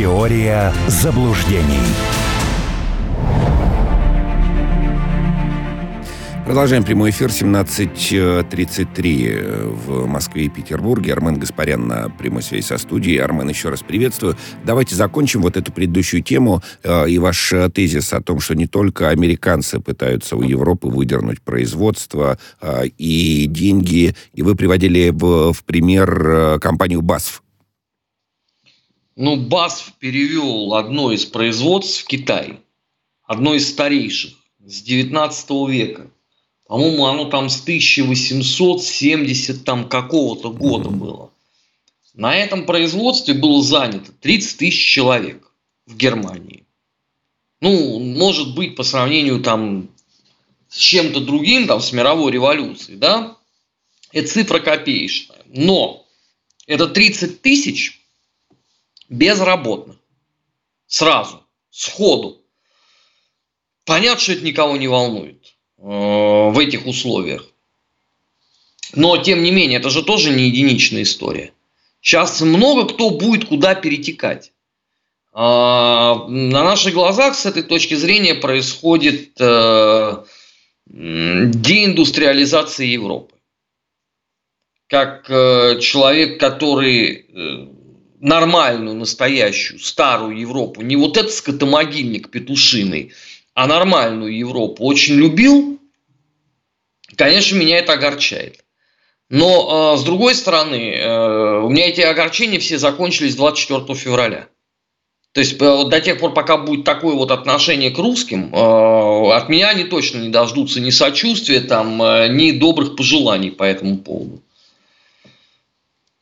Теория заблуждений. Продолжаем прямой эфир 17.33 в Москве и Петербурге. Армен Гаспарян на прямой связи со студией. Армен, еще раз приветствую. Давайте закончим вот эту предыдущую тему э, и ваш тезис о том, что не только американцы пытаются у Европы выдернуть производство э, и деньги. И вы приводили в, в пример э, компанию БАСФ. Ну, БАСФ перевел одно из производств в Китай. Одно из старейших с 19 века. По-моему, оно там с 1870 там какого-то года было. На этом производстве было занято 30 тысяч человек в Германии. Ну, может быть, по сравнению там с чем-то другим, там, с мировой революцией, да, это цифра копеечная. Но это 30 тысяч безработных. Сразу, сходу. Понятно, что это никого не волнует. Э, в этих условиях. Но, тем не менее, это же тоже не единичная история. Сейчас много кто будет куда перетекать. А, на наших глазах с этой точки зрения происходит э, деиндустриализация Европы. Как э, человек, который нормальную, настоящую, старую Европу, не вот этот скотомогильник петушиный, а нормальную Европу очень любил, конечно, меня это огорчает. Но, э, с другой стороны, э, у меня эти огорчения все закончились 24 февраля. То есть э, до тех пор, пока будет такое вот отношение к русским, от меня они точно не дождутся ни сочувствия, там, ни добрых пожеланий по этому поводу.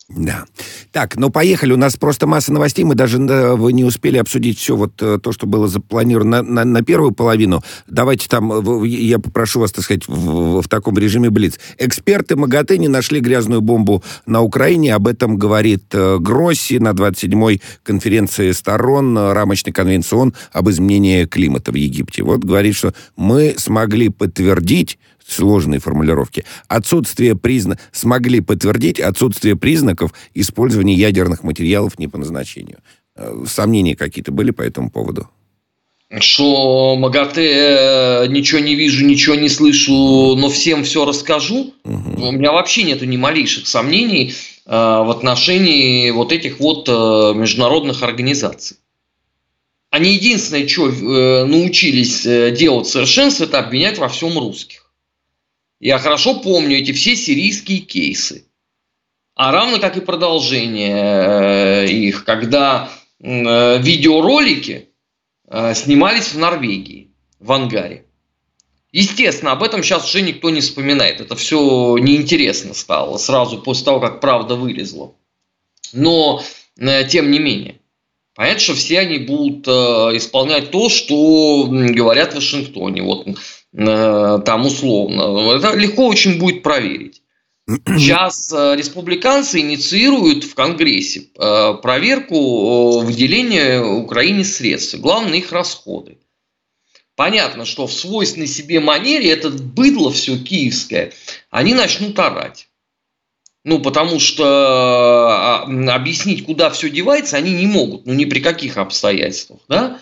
Да. Так, ну поехали. У нас просто масса новостей. Мы даже вы не успели обсудить все вот э, то, что было запланировано на, на, на первую половину. Давайте там, я попрошу вас, так сказать, в, в, таком режиме Блиц. Эксперты МАГАТЭ не нашли грязную бомбу на Украине. Об этом говорит э, Гросси на 27-й конференции сторон э, рамочной конвенции ООН об изменении климата в Египте. Вот говорит, что мы смогли подтвердить сложные формулировки. Отсутствие признаков, смогли подтвердить отсутствие признаков использования ядерных материалов не по назначению. Э, сомнения какие-то были по этому поводу? Что МАГАТЭ э, ничего не вижу, ничего не слышу, но всем все расскажу. Угу. У меня вообще нету ни малейших сомнений э, в отношении вот этих вот международных организаций. Они единственное, что научились делать совершенство, это обвинять во всем русских. Я хорошо помню эти все сирийские кейсы. А равно как и продолжение э, их, когда э, видеоролики э, снимались в Норвегии, в ангаре. Естественно, об этом сейчас уже никто не вспоминает. Это все неинтересно стало сразу после того, как правда вылезла. Но, тем не менее, понятно, что все они будут исполнять то, что говорят в Вашингтоне. Вот там условно. Это легко очень будет проверить. Сейчас э, республиканцы инициируют в Конгрессе э, проверку выделения Украине средств. Главное их расходы. Понятно, что в свойственной себе манере этот быдло все киевское, они начнут орать. Ну, потому что а, объяснить, куда все девается, они не могут, ну, ни при каких обстоятельствах, да.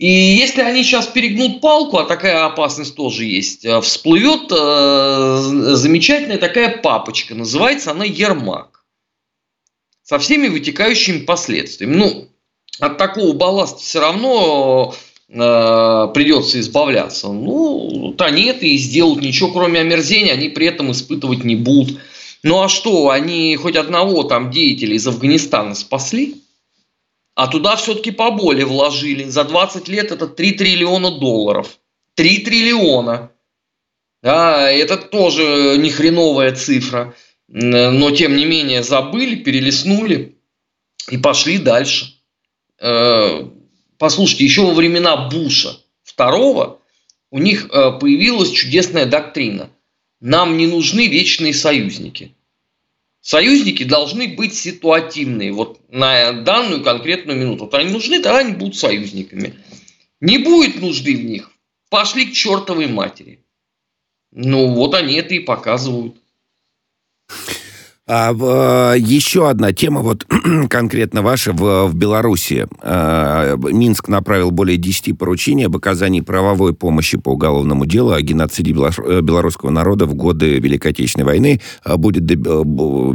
И если они сейчас перегнут палку, а такая опасность тоже есть, э, всплывет э, замечательная такая папочка, называется она Ермак. Со всеми вытекающими последствиями. Ну, от такого балласта все равно э, придется избавляться. Ну, то нет, и сделают ничего, кроме омерзения, они при этом испытывать не будут. Ну а что, они хоть одного там деятеля из Афганистана спасли? А туда все-таки поболее вложили. За 20 лет это 3 триллиона долларов. 3 триллиона. Да, это тоже не хреновая цифра. Но тем не менее забыли, перелистнули и пошли дальше. Э, послушайте, еще во времена Буша второго у них э, появилась чудесная доктрина. Нам не нужны вечные союзники. Союзники должны быть ситуативные. Вот на данную конкретную минуту. Вот они нужны, тогда они будут союзниками. Не будет нужды в них. Пошли к чертовой матери. Ну, вот они это и показывают. А, в, еще одна тема, вот конкретно ваша, в, в Беларуси. А, Минск направил более 10 поручений об оказании правовой помощи по уголовному делу о геноциде э, белорусского народа в годы Великой Отечественной войны. А, будет доби... Э,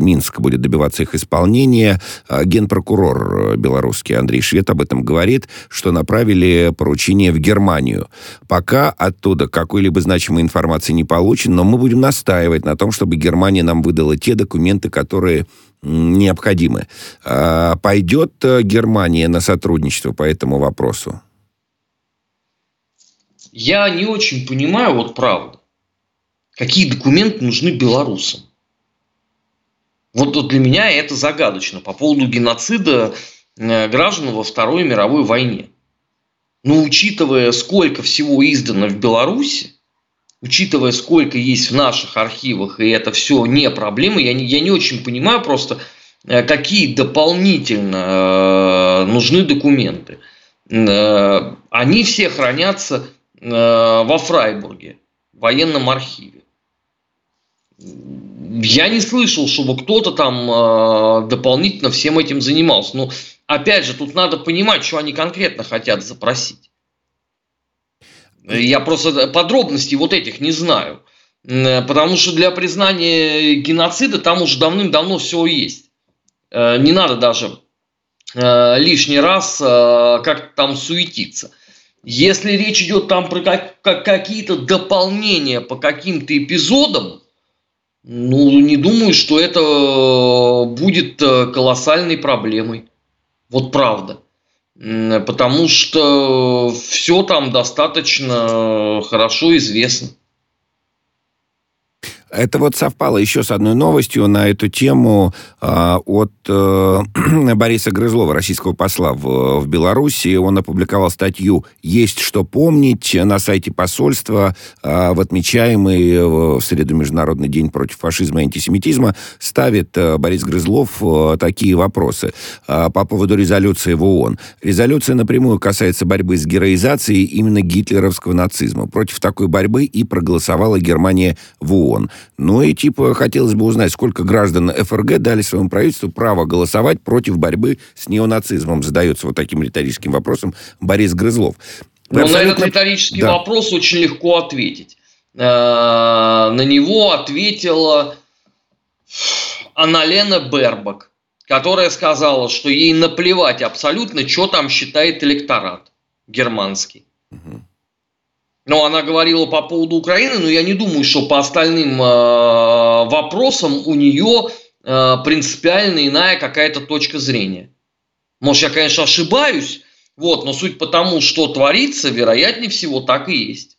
Минск будет добиваться их исполнения. А, генпрокурор белорусский Андрей Швед об этом говорит, что направили поручение в Германию. Пока оттуда какой-либо значимой информации не получено, но мы будем настаивать на том, чтобы Германия нам выдала те документы, документы, которые необходимы. А пойдет э, Германия на сотрудничество по этому вопросу? Я не очень понимаю, вот правда, какие документы нужны белорусам. Вот, для меня это загадочно по поводу геноцида э, граждан во Второй мировой войне. Но учитывая, сколько всего издано в Беларуси, учитывая, сколько есть в наших архивах, и это все не проблема, я не, я не очень понимаю просто, э, какие дополнительно э, нужны документы. Э, они все хранятся во Фрайбурге, в военном архиве. Я не слышал, чтобы кто-то там дополнительно всем этим занимался. Но опять же, тут надо понимать, что они конкретно хотят запросить. Я просто подробностей вот этих не знаю. Потому что для признания геноцида там уже давным-давно все есть. Э, не надо даже э, лишний раз э, как там суетиться. Если речь идет там про какие-то дополнения по каким-то эпизодам, ну, не думаю, что это будет колоссальной проблемой. Вот правда потому что все там достаточно хорошо известно. Это вот совпало еще с одной новостью на эту тему э, от э, Бориса Грызлова, российского посла в, в Беларуси. Он опубликовал статью «Есть что помнить» на сайте посольства э, в отмечаемый в среду Международный день против фашизма и антисемитизма. Ставит э, Борис Грызлов э, такие вопросы э, по поводу резолюции в ООН. Резолюция напрямую касается борьбы с героизацией именно гитлеровского нацизма. Против такой борьбы и проголосовала Германия в ООН. Ну и типа хотелось бы узнать, сколько граждан ФРГ дали своему правительству право голосовать против борьбы с неонацизмом. Задается вот таким риторическим вопросом Борис Грызлов. Ну, абсолютно... на этот риторический да. вопрос очень легко ответить. Э, на него ответила Аналена Бербак, которая сказала, что ей наплевать абсолютно, что там считает электорат германский. Угу. Но она говорила по поводу Украины, но я не думаю, что по остальным э, вопросам у нее э, принципиально иная какая-то точка зрения. Может, я, конечно, ошибаюсь, вот, но суть по тому, что творится, вероятнее всего, так и есть.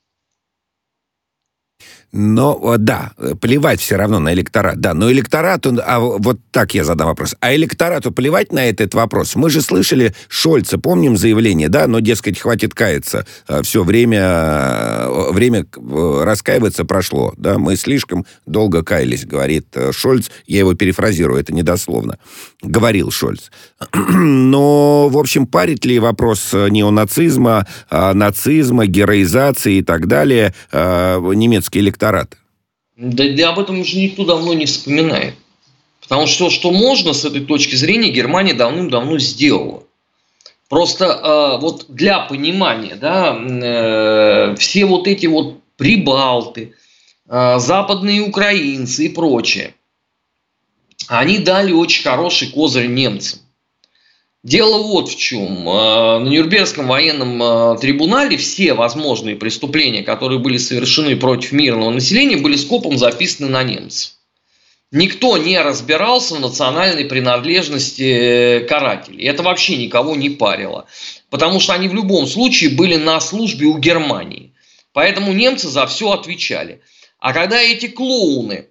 Но да, плевать все равно на электорат. Да, но электорату, а вот так я задам вопрос. А электорату плевать на этот вопрос? Мы же слышали Шольца, помним заявление, да, но, дескать, хватит каяться. А, все время, э, время э, раскаиваться прошло, да, мы слишком долго каялись, говорит э, Шольц. Я его перефразирую, это недословно. Говорил Шольц. Но, в общем, парит ли вопрос неонацизма, нацизма, героизации и так далее немецкий электорат электората? Да, да об этом уже никто давно не вспоминает. Потому что что можно с этой точки зрения Германия давным-давно сделала. Просто э, вот для понимания, да, э, все вот эти вот прибалты, э, западные украинцы и прочее, они дали очень хороший козырь немцам. Дело вот в чем. Э, на Нюрнбергском военном э, трибунале все возможные преступления, которые были совершены против мирного населения, были скопом записаны на немцев. Никто не разбирался в национальной принадлежности э, карателей. Это вообще никого не парило. Потому что они в любом случае были на службе у Германии. Поэтому немцы за все отвечали. А когда эти клоуны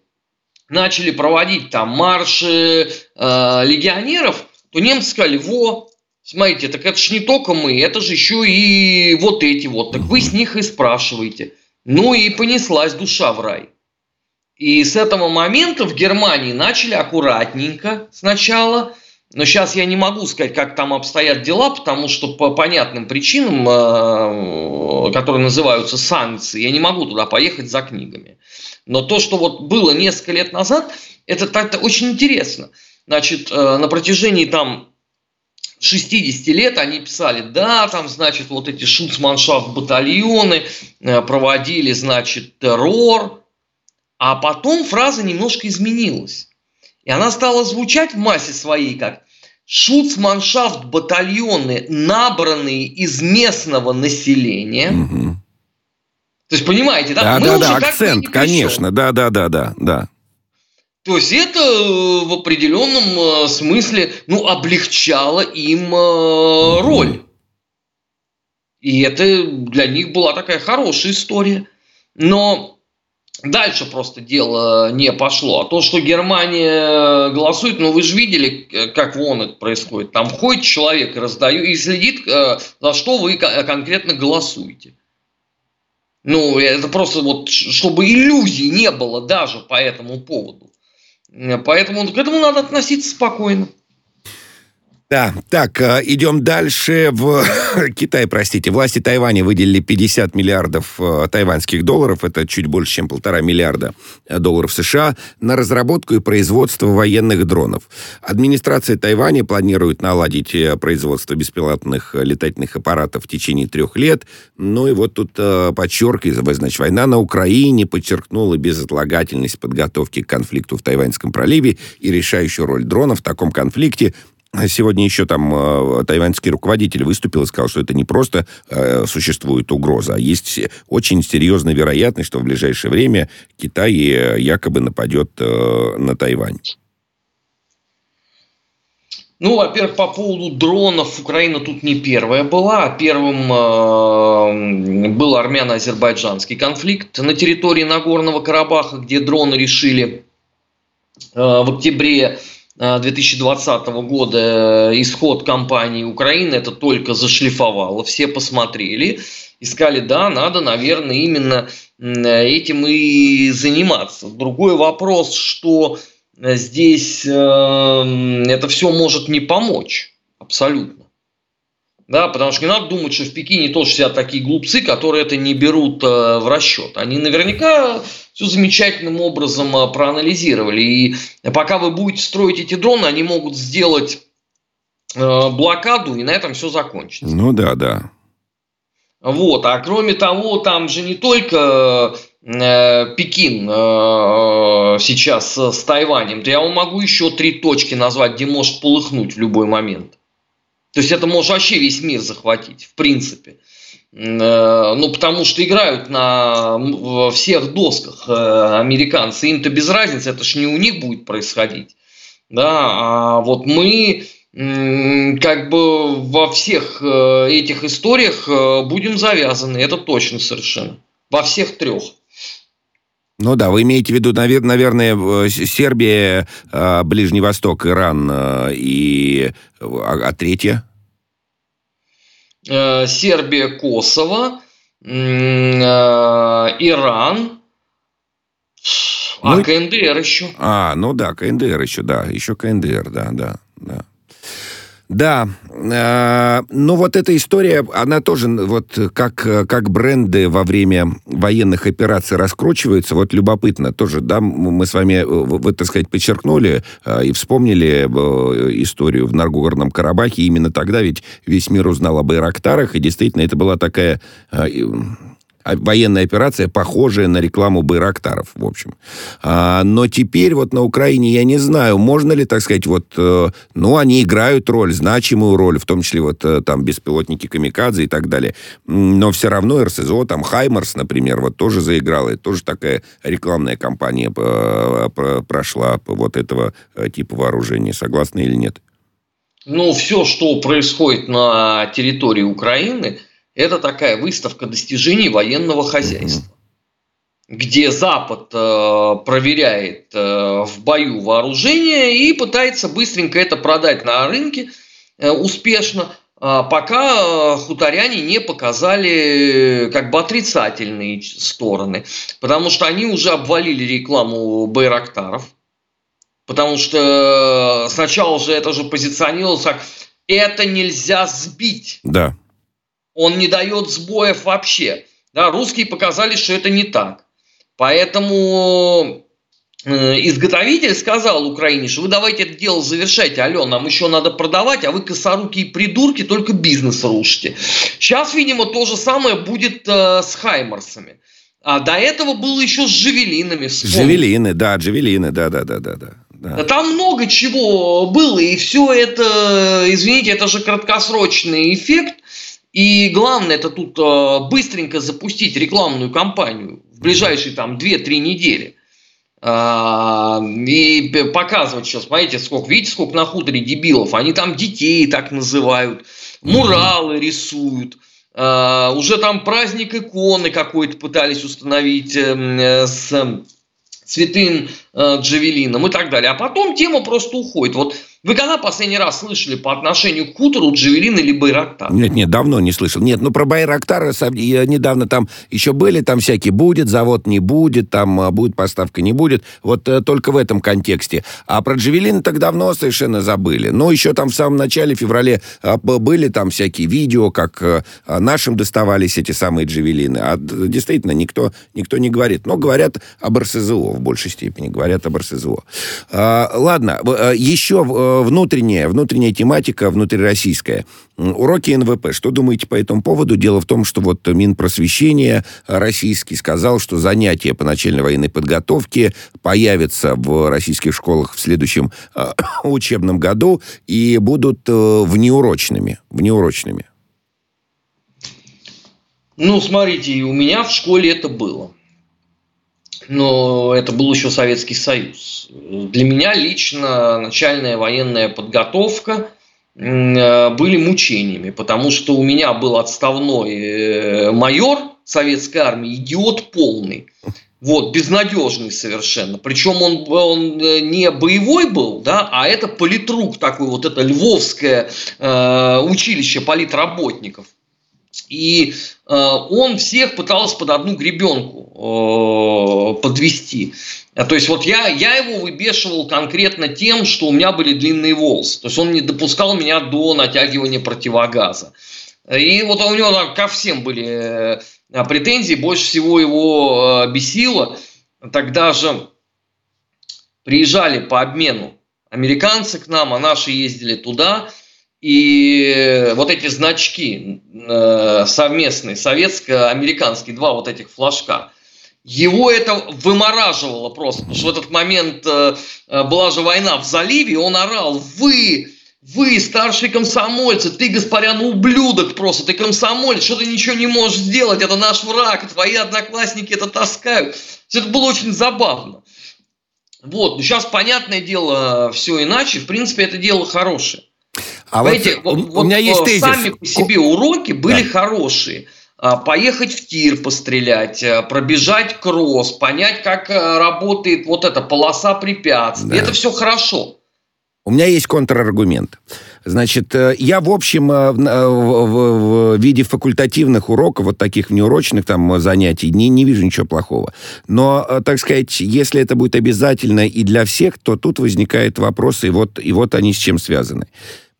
начали проводить там марши э, легионеров, то немцы сказали, во, смотрите, так это ж не только мы, это же еще и вот эти вот, так вы с них и спрашиваете. Ну и понеслась душа в рай. И с этого момента в Германии начали аккуратненько сначала, но сейчас я не могу сказать, как там обстоят дела, потому что по понятным причинам, э, которые называются санкции, я не могу туда поехать за книгами. Но то, что вот было несколько лет назад, Это так-то очень интересно. Значит, э, на протяжении там 60 лет они писали, да, там, значит, вот эти шуцманшафт батальоны э, проводили, значит, террор, а потом фраза немножко изменилась. И она стала звучать в массе своей как шуцманшафт батальоны, набранные из местного населения. Угу. То есть, понимаете, да? Да, Мы да, да, акцент, конечно, да, да, да, да, да. То есть это э, в определенном э, смысле ну, облегчало им э, роль. И это для них была такая хорошая история. Но дальше просто дело не пошло. А то, что Германия голосует, ну вы же видели, как вон это происходит. Там ходит человек и раздает, и следит, за что вы конкретно голосуете. Ну, это просто вот, чтобы иллюзий не было даже по этому поводу. Поэтому к этому надо относиться спокойно. Да, так, э, идем дальше. В Китай, простите, власти Тайваня выделили 50 миллиардов э, тайваньских долларов, это чуть больше, чем полтора миллиарда э, долларов США, на разработку и производство военных дронов. Администрация Тайваня планирует наладить производство беспилотных летательных аппаратов в течение трех лет. Ну и вот тут подчеркивается, значит, война на Украине подчеркнула безотлагательность подготовки к конфликту в Тайваньском проливе и решающую роль дронов в таком конфликте Сегодня еще там э, тайваньский руководитель выступил и сказал, что это не просто э, существует угроза, а есть очень серьезная вероятность, что в ближайшее время Китай э, якобы нападет э, на Тайвань. Ну, во-первых, по поводу дронов Украина тут не первая была. Первым э, был армяно-азербайджанский конфликт на территории Нагорного Карабаха, где дроны решили э, в октябре 2020 года э, исход кампании Украины это только зашлифовало. Все посмотрели и сказали, да, надо, наверное, именно этим и заниматься. Другой вопрос, что здесь э, это все может не помочь абсолютно. Да, потому что не надо думать, что в Пекине тоже сидят такие глупцы, которые это не берут э, в расчет. Они наверняка все замечательным образом э, проанализировали. И пока вы будете строить эти дроны, они могут сделать э, блокаду, и на этом все закончится. Ну да, да. Вот, а кроме того, там же не только э, Пекин э, сейчас с Тайванем, то я вам могу еще три точки назвать, где может полыхнуть в любой момент. То есть это может вообще весь мир захватить, в принципе. Э, ну, потому что играют на всех досках э, американцы. Им-то без разницы, это ж не у них будет происходить. Да, а вот мы как бы во всех э, этих историях будем завязаны, это точно совершенно. Во всех трех. Ну да, вы имеете в виду, наверное, Сербия, а, Ближний Восток, Иран и... А, а третье? Э, Сербия, Косово, э, Иран, а ну, КНДР еще. А, ну да, КНДР еще, да, еще КНДР, да, да, да. Да, э, ну вот эта история, она тоже вот как, как бренды во время военных операций раскручиваются, вот любопытно тоже, да, мы с вами, вы, так сказать, подчеркнули э, и вспомнили э, историю в Наргорном Карабахе, именно тогда ведь весь мир узнал об Байрактарах, и действительно это была такая э, военная операция, похожая на рекламу Байрактаров, в общем. А, но теперь вот на Украине я не знаю, можно ли, так сказать, вот, э, ну, они играют роль, значимую роль, в том числе вот э, там беспилотники Камикадзе и так далее. Но все равно РСЗО, там Хаймарс, например, вот тоже заиграл, и тоже такая рекламная кампания э, прошла вот этого типа вооружения. Согласны или нет? Ну, все, что происходит на территории Украины – это такая выставка достижений военного хозяйства, где Запад э, проверяет э, в бою вооружение и пытается быстренько это продать на рынке э, успешно, э, пока хуторяне не показали как бы отрицательные стороны, потому что они уже обвалили рекламу Байрактаров, потому что сначала же это же позиционировалось как это нельзя сбить. Да он не дает сбоев вообще. Да, русские показали, что это не так. Поэтому изготовитель сказал Украине, что вы давайте это дело завершайте, алло, нам еще надо продавать, а вы косорукие придурки только бизнес рушите. Сейчас, видимо, то же самое будет э, с Хаймарсами. А до этого было еще с Джавелинами. Вспомните. Джавелины, да, Джавелины, да, да, да, да, да. Там много чего было, и все это, извините, это же краткосрочный эффект. И главное, это тут э, быстренько запустить рекламную кампанию в ближайшие там 2-3 недели. А, и показывать сейчас, смотрите, сколько, видите, сколько на хуторе дебилов, они там детей так называют, муралы рисуют, а, уже там праздник иконы какой-то пытались установить эм, э, с святым э, Джавелином и так далее. А потом тема просто уходит. Вот вы когда последний раз слышали по отношению к хутору Джавелин или Байрактар? Нет, нет, давно не слышал. Нет, ну про Байрактар недавно там еще были, там всякие будет, завод не будет, там а, будет поставка не будет. Вот э, только в этом контексте. А про Джавелин так давно совершенно забыли. Но еще там в самом начале, феврале, а, были там всякие видео, как э, а, нашим доставались эти самые Джавелины. А действительно, никто, никто не говорит. Но говорят об РСЗО в большей степени. Говорят об РСЗО. А, ладно, еще внутренняя, внутренняя тематика, внутрироссийская. Уроки НВП. Что думаете по этому поводу? Дело в том, что вот Минпросвещения российский сказал, что занятия по начальной военной подготовке появятся в российских школах в следующем э, учебном году и будут э, внеурочными. Внеурочными. Ну, смотрите, у меня в школе это было но это был еще Советский Союз. Для меня лично начальная военная подготовка э, были мучениями, потому что у меня был отставной э, майор советской армии, идиот полный. Вот, безнадежный совершенно. Причем он, он э, не боевой был, да, а это политрук такой, вот это львовское э, училище политработников. И э, он всех пытался под одну гребенку э, подвести. То есть вот я, я его выбешивал конкретно тем, что у меня были длинные волосы. То есть он не допускал меня до натягивания противогаза. И вот у него там, ко всем были э, претензии. Больше всего его э, бесило. Тогда же приезжали по обмену американцы к нам, а наши ездили туда – и вот эти значки э, совместные, советско-американские, два вот этих флажка, его это вымораживало просто, потому что в этот момент э, э, была же война в заливе, он орал, вы, вы, старшие комсомольцы, ты, господин, ублюдок просто, ты комсомолец, что ты ничего не можешь сделать, это наш враг, твои одноклассники это таскают. Это было очень забавно. Вот, но сейчас, понятное дело, все иначе, в принципе, это дело хорошее. А Понимаете, вот, вот, у меня есть тезис. Сами по себе уроки были да. хорошие. А, поехать в тир пострелять, а, пробежать кросс, понять, как а, работает вот эта полоса препятствий. Да. Это все хорошо. У меня есть контраргумент. Значит, э, я, в общем, э, в, в, в виде факультативных уроков, вот таких внеурочных там занятий, не, не вижу ничего плохого. Но, э, так сказать, если это будет обязательно и для всех, то тут возникают вопросы, и вот, и вот они с чем связаны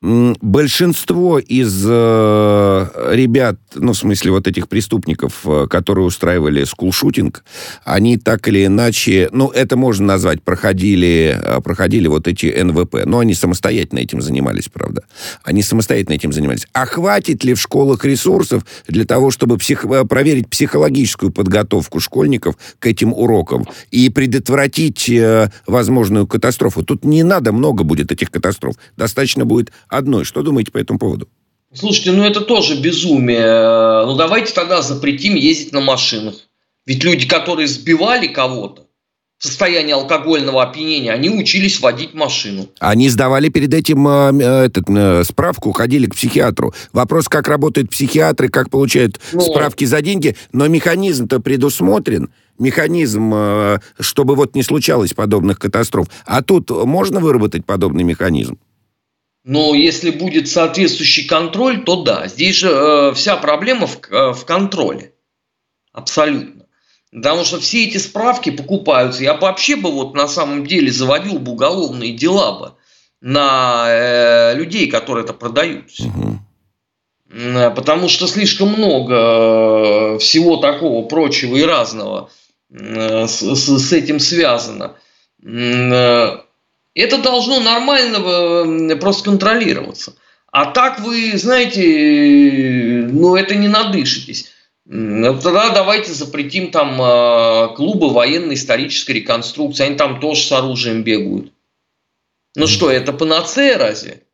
большинство из э, ребят, ну, в смысле, вот этих преступников, э, которые устраивали скулшутинг, они так или иначе, ну, это можно назвать, проходили, э, проходили вот эти НВП. Но они самостоятельно этим занимались, правда. Они самостоятельно этим занимались. А хватит ли в школах ресурсов для того, чтобы псих... Э, проверить психологическую подготовку школьников к этим урокам и предотвратить э, возможную катастрофу? Тут не надо много будет этих катастроф. Достаточно будет одной. Что думаете по этому поводу? Слушайте, ну это тоже безумие. Ну давайте тогда запретим ездить на машинах. Ведь люди, которые сбивали кого-то в состоянии алкогольного опьянения, они учились водить машину. Они сдавали перед этим э, э этот, э, справку, ходили к психиатру. Вопрос, как работают психиатры, как получают ну, справки за деньги, но механизм-то предусмотрен механизм, э, чтобы вот не случалось подобных катастроф. А тут можно выработать подобный механизм? Но если будет соответствующий контроль, то да. Здесь же э, вся проблема в, э, в контроле. Абсолютно. Потому что все эти справки покупаются. Я вообще бы вот на самом деле заводил бы уголовные дела бы на э, людей, которые это продают. Угу. Потому что слишком много всего такого прочего и разного с, с, с этим связано. Это должно нормально просто контролироваться. А так вы, знаете, ну это не надышитесь. Тогда давайте запретим там а, клубы военно-исторической реконструкции. Они там тоже с оружием бегают. Ну что, это панацея разве?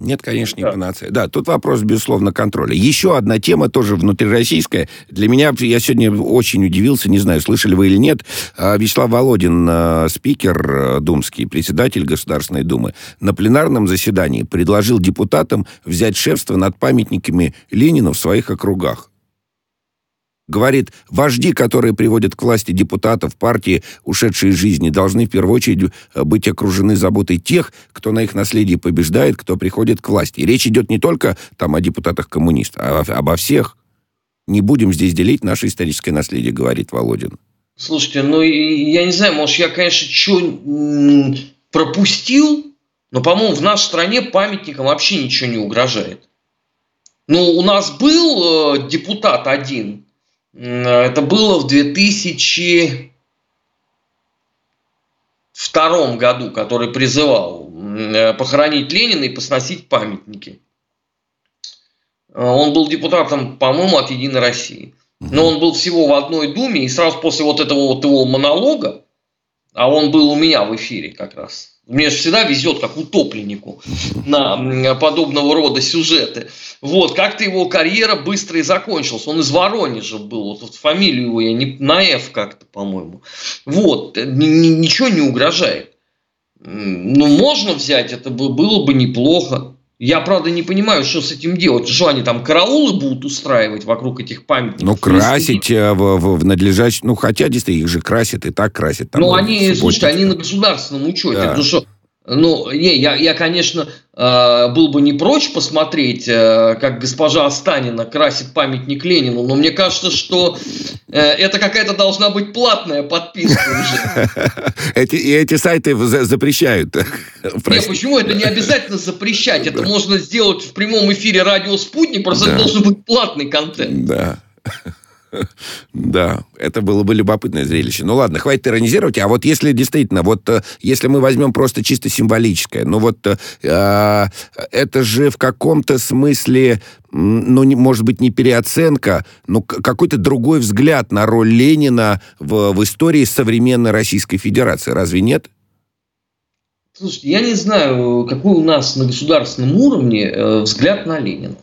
Нет, конечно, не да. панацея. Да, тут вопрос, безусловно, контроля. Еще одна тема, тоже внутрироссийская. Для меня, я сегодня очень удивился, не знаю, слышали вы или нет, а, Вячеслав Володин, а, спикер думский, председатель Государственной Думы, на пленарном заседании предложил депутатам взять шефство над памятниками Ленину в своих округах. Говорит, вожди, которые приводят к власти депутатов партии, ушедшие из жизни, должны в первую очередь э, быть окружены заботой тех, кто на их наследии побеждает, кто приходит к власти. И речь идет не только там о депутатах-коммунистах, а обо всех. Не будем здесь делить наше историческое наследие, говорит Володин. Слушайте, ну я не знаю, может я, конечно, что пропустил, но, по-моему, в нашей стране памятникам вообще ничего не угрожает. Ну, у нас был э, депутат один, это было в 2002 году, который призывал э, похоронить Ленина и посносить памятники. Э, он был депутатом, по-моему, от «Единой России». Но он был всего в одной думе, и сразу после вот этого вот его монолога, а он был у меня в эфире как раз, мне же всегда везет, как утопленнику, на подобного рода сюжеты. Вот, как-то его карьера быстро и закончилась. Он из Воронежа был, вот, вот фамилию его я не на F как-то, по-моему. Вот, ничего не угрожает. Ну, можно взять, это было бы неплохо. Я, правда, не понимаю, что с этим делать. Что они там караулы будут устраивать вокруг этих памятников? Ну, красить э, в, в, в надлежащем... Ну, хотя, действительно, их же красят и так красят. Там, ну, они, слушайте, они на государственном учете. Да. Ну, что, ну, не, я, я, конечно, э, был бы не прочь посмотреть, э, как госпожа Останина красит памятник Ленину, но мне кажется, что э, это какая-то должна быть платная подписка уже. Эти, и эти сайты запрещают. Нет, почему? Это не обязательно запрещать. Это можно сделать в прямом эфире радио «Спутник», просто это должен быть платный контент. Да. Да, это было бы любопытное зрелище. Ну ладно, хватит иронизировать. А вот если действительно, вот э, если мы возьмем просто чисто символическое, ну вот э, а, это же в каком-то смысле, ну, не, может быть, не переоценка, но какой-то другой взгляд на роль Ленина в, в истории современной Российской Федерации. Разве нет? Слушайте, я не знаю, какой у нас на государственном уровне э, взгляд на Ленина.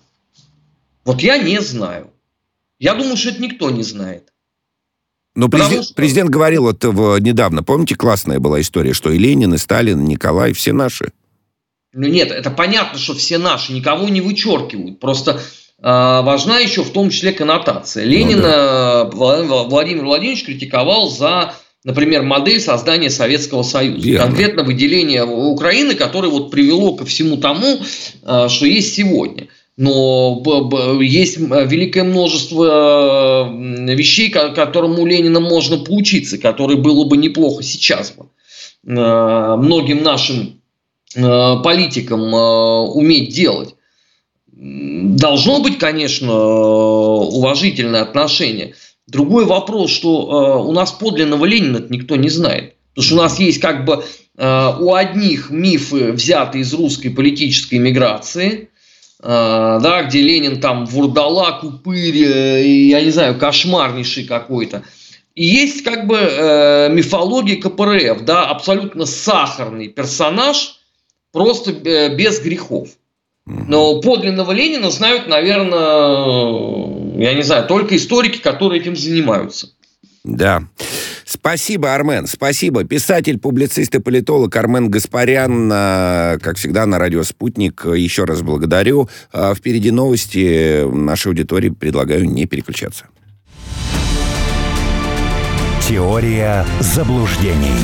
Вот я не знаю. Я думаю, что это никто не знает. Но президент, что... президент говорил это в, недавно. Помните, классная была история, что и Ленин, и Сталин, и Николай, все наши. Ну нет, это понятно, что все наши, никого не вычеркивают. Просто э, важна еще в том числе коннотация. Ленина ну, да. Владимир Владимирович критиковал за, например, модель создания Советского Союза. Верно. Конкретно выделение Украины, которое вот привело ко всему тому, э, что есть сегодня но есть великое множество вещей, которым у Ленина можно поучиться, которые было бы неплохо сейчас бы э, многим нашим э, политикам э, уметь делать. Должно быть, конечно, уважительное отношение. Другой вопрос, что у нас подлинного Ленина никто не знает. Потому что у нас есть как бы у одних мифы, взятые из русской политической миграции, Э, да, где Ленин там вурдалак, упырь, э, я не знаю, кошмарнейший какой-то. И есть как бы э, мифология КПРФ, да, абсолютно сахарный персонаж, просто э, без грехов. Но подлинного Ленина знают, наверное, я не знаю, только историки, которые этим занимаются. Да. Спасибо, Армен, спасибо. Писатель, публицист и политолог Армен Гаспарян, как всегда, на радио «Спутник». Еще раз благодарю. А впереди новости. Нашей аудитории предлагаю не переключаться. Теория заблуждений.